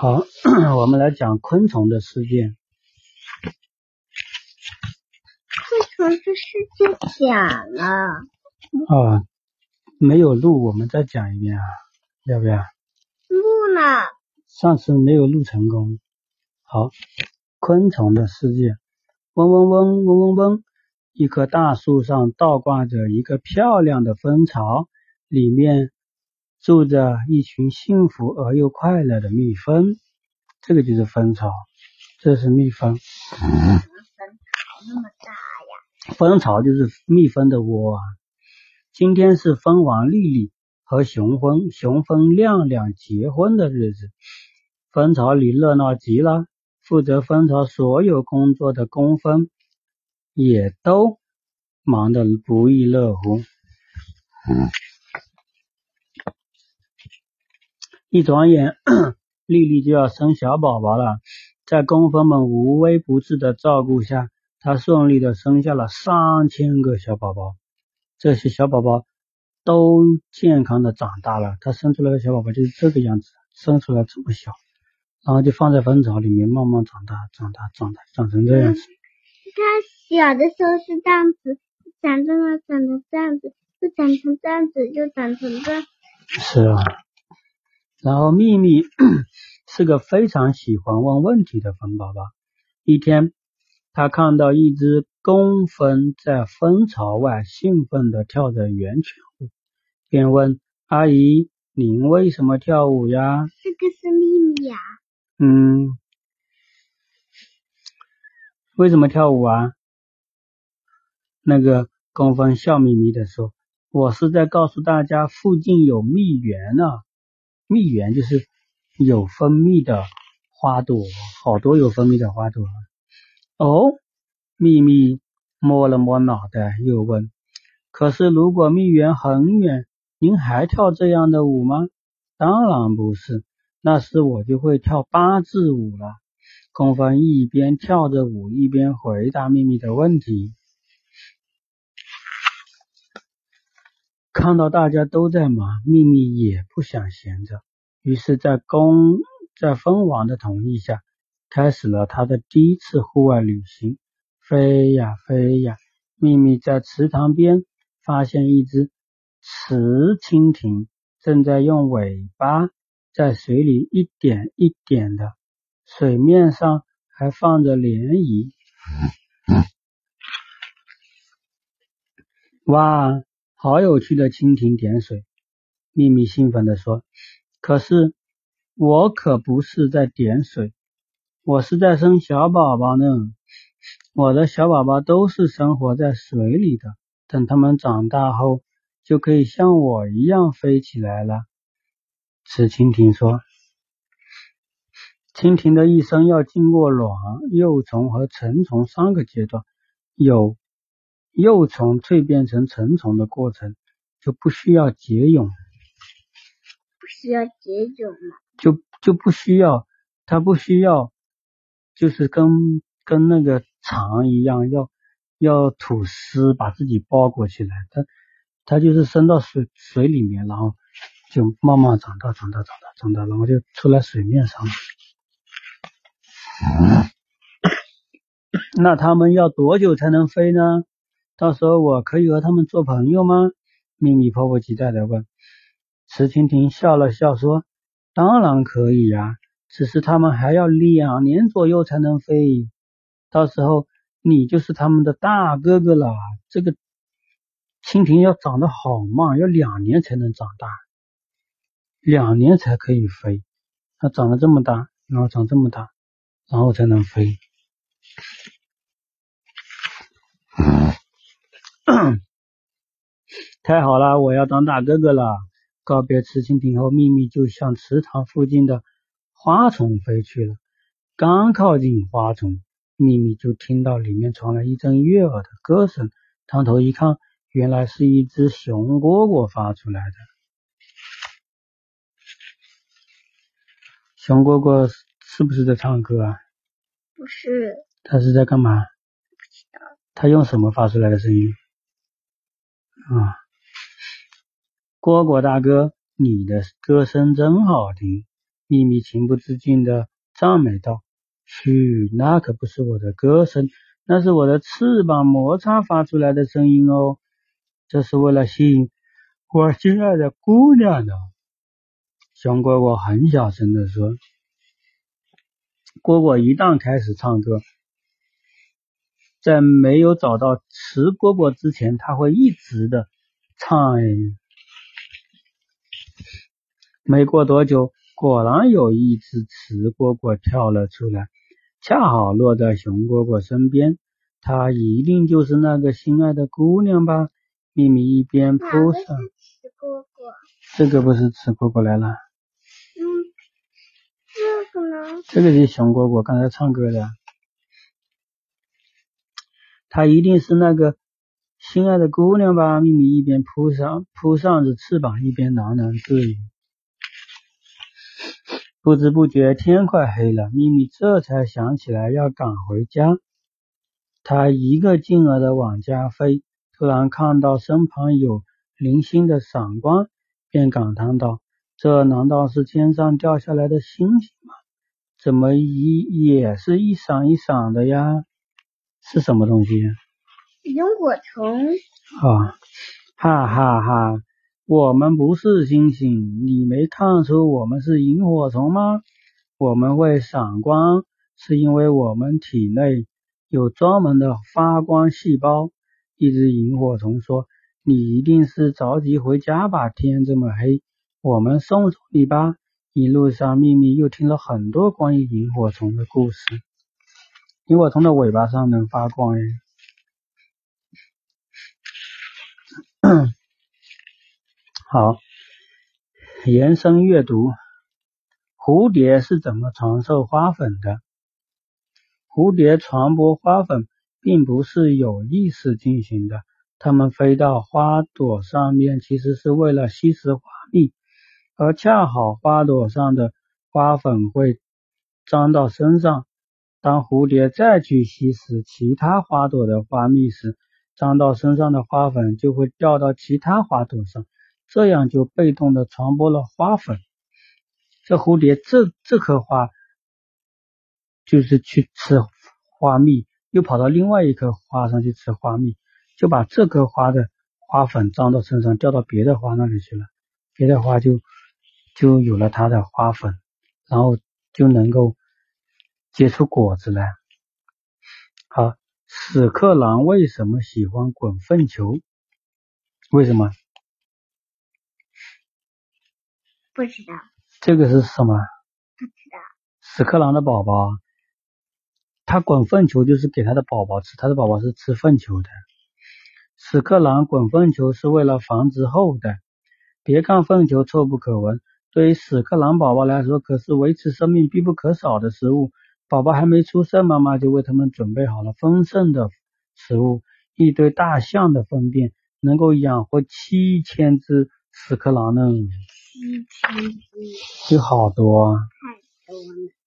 好，我们来讲昆虫的世界。昆虫的世界讲了，啊，没有录，我们再讲一遍啊，要不要？录了？上次没有录成功。好，昆虫的世界，嗡嗡嗡嗡嗡嗡，一棵大树上倒挂着一个漂亮的蜂巢，里面住着一群幸福而又快乐的蜜蜂。这个就是蜂巢，这是蜜蜂。蜂巢那么大呀？蜂巢就是蜜蜂的窝啊。今天是蜂王丽丽和雄蜂雄蜂亮亮结婚的日子，蜂巢里热闹极了。负责蜂巢所有工作的工蜂也都忙得不亦乐乎。一转眼，丽丽就要生小宝宝了。在工蜂们无微不至的照顾下，她顺利的生下了上千个小宝宝。这些小宝宝都健康的长大了。她生出来的小宝宝就是这个样子，生出来这么小。然后就放在蜂巢里面慢慢长大，长大，长大，长成这样子。它小的时候是这样子，长大了长成这样子，就长成这样子，就长成这。是啊。然后秘密 是个非常喜欢问问题的蜂宝宝。一天，他看到一只工蜂在蜂巢外兴奋地跳着圆圈舞，便问：“阿姨，您为什么跳舞呀？”这个是秘密呀。嗯，为什么跳舞啊？那个工蜂笑眯眯地说：“我是在告诉大家，附近有蜜源呢。蜜源就是有蜂蜜的花朵，好多有蜂蜜的花朵。”哦，秘密摸了摸脑袋，又问：“可是如果蜜源很远，您还跳这样的舞吗？”当然不是。那时我就会跳八字舞了。工蜂一边跳着舞，一边回答秘密的问题。看到大家都在忙，秘密也不想闲着，于是，在公在蜂王的同意下，开始了他的第一次户外旅行。飞呀飞呀，秘密在池塘边发现一只雌蜻蜓，正在用尾巴。在水里一点一点的，水面上还放着涟漪。哇，好有趣的蜻蜓点水！秘密兴奋地说：“可是我可不是在点水，我是在生小宝宝呢。我的小宝宝都是生活在水里的，等他们长大后，就可以像我一样飞起来了。”雌蜻蜓说：“蜻蜓的一生要经过卵、幼虫和成虫三个阶段，有幼虫蜕变成成虫的过程，就不需要结蛹。需要解酒吗？就就不需要，它不需要，就是跟跟那个蚕一样，要要吐丝把自己包裹起来。它它就是伸到水水里面，然后。”就慢慢长大，长大，长大，长大，然后就出来水面上。那他们要多久才能飞呢？到时候我可以和他们做朋友吗？咪咪迫不及待的问。池蜻蜓笑了笑说：“当然可以呀，只是他们还要两年左右才能飞。到时候你就是他们的大哥哥了。这个蜻蜓要长得好慢，要两年才能长大。”两年才可以飞，它长得这么大，然后长这么大，然后才能飞。太好了，我要当大哥哥了！告别雌蜻蜓后，秘密就向池塘附近的花丛飞去了。刚靠近花丛，秘密就听到里面传来一阵悦耳的歌声。探头一看，原来是一只熊蝈蝈发出来的。熊蝈蝈是不是在唱歌啊？不是。它是在干嘛？不知道。它用什么发出来的声音？啊，蝈蝈大哥，你的歌声真好听。秘密情不自禁的赞美道：“嘘，那可不是我的歌声，那是我的翅膀摩擦发出来的声音哦。这是为了吸引我心爱的姑娘的。”熊蝈蝈很小声的说：“蝈蝈一旦开始唱歌。”在没有找到雌蝈蝈之前，它会一直的唱。没过多久，果然有一只雌蝈蝈跳了出来，恰好落在雄蝈蝈身边。它一定就是那个心爱的姑娘吧？咪咪一边扑上，这个不是雌蝈蝈来了。嗯，这个呢？这个是雄蝈蝈刚才唱歌的。它一定是那个心爱的姑娘吧？秘密一边扑上扑上着翅膀，一边喃喃自语。不知不觉天快黑了，咪咪这才想起来要赶回家。他一个劲儿的往家飞，突然看到身旁有零星的闪光，便感叹道：“这难道是天上掉下来的星星吗？怎么一也是一闪一闪的呀？”是什么东西？萤火虫。啊，哈哈哈！我们不是星星，你没看出我们是萤火虫吗？我们会闪光，是因为我们体内有专门的发光细胞。一只萤火虫说：“你一定是着急回家吧？天这么黑，我们送送你吧。”一路上，秘密又听了很多关于萤火虫的故事。萤火虫的尾巴上能发光耶。好，延伸阅读，蝴蝶是怎么传授花粉的？蝴蝶传播花粉并不是有意识进行的，它们飞到花朵上面，其实是为了吸食花蜜，而恰好花朵上的花粉会沾到身上。当蝴蝶再去吸食其他花朵的花蜜时，沾到身上的花粉就会掉到其他花朵上，这样就被动的传播了花粉。这蝴蝶这这棵花就是去吃花蜜，又跑到另外一棵花上去吃花蜜，就把这棵花的花粉装到身上，掉到别的花那里去了，别的花就就有了它的花粉，然后就能够。结出果子来。好，屎壳郎为什么喜欢滚粪球？为什么？不知道。这个是什么？不知道。屎壳郎的宝宝，他滚粪球就是给他的宝宝吃，他的宝宝是吃粪球的。屎壳郎滚粪球是为了繁殖后代。别看粪球臭不可闻，对于屎壳郎宝宝来说，可是维持生命必不可少的食物。宝宝还没出生，妈妈就为他们准备好了丰盛的食物。一堆大象的粪便能够养活七千只屎壳郎呢。有好多啊！太多了。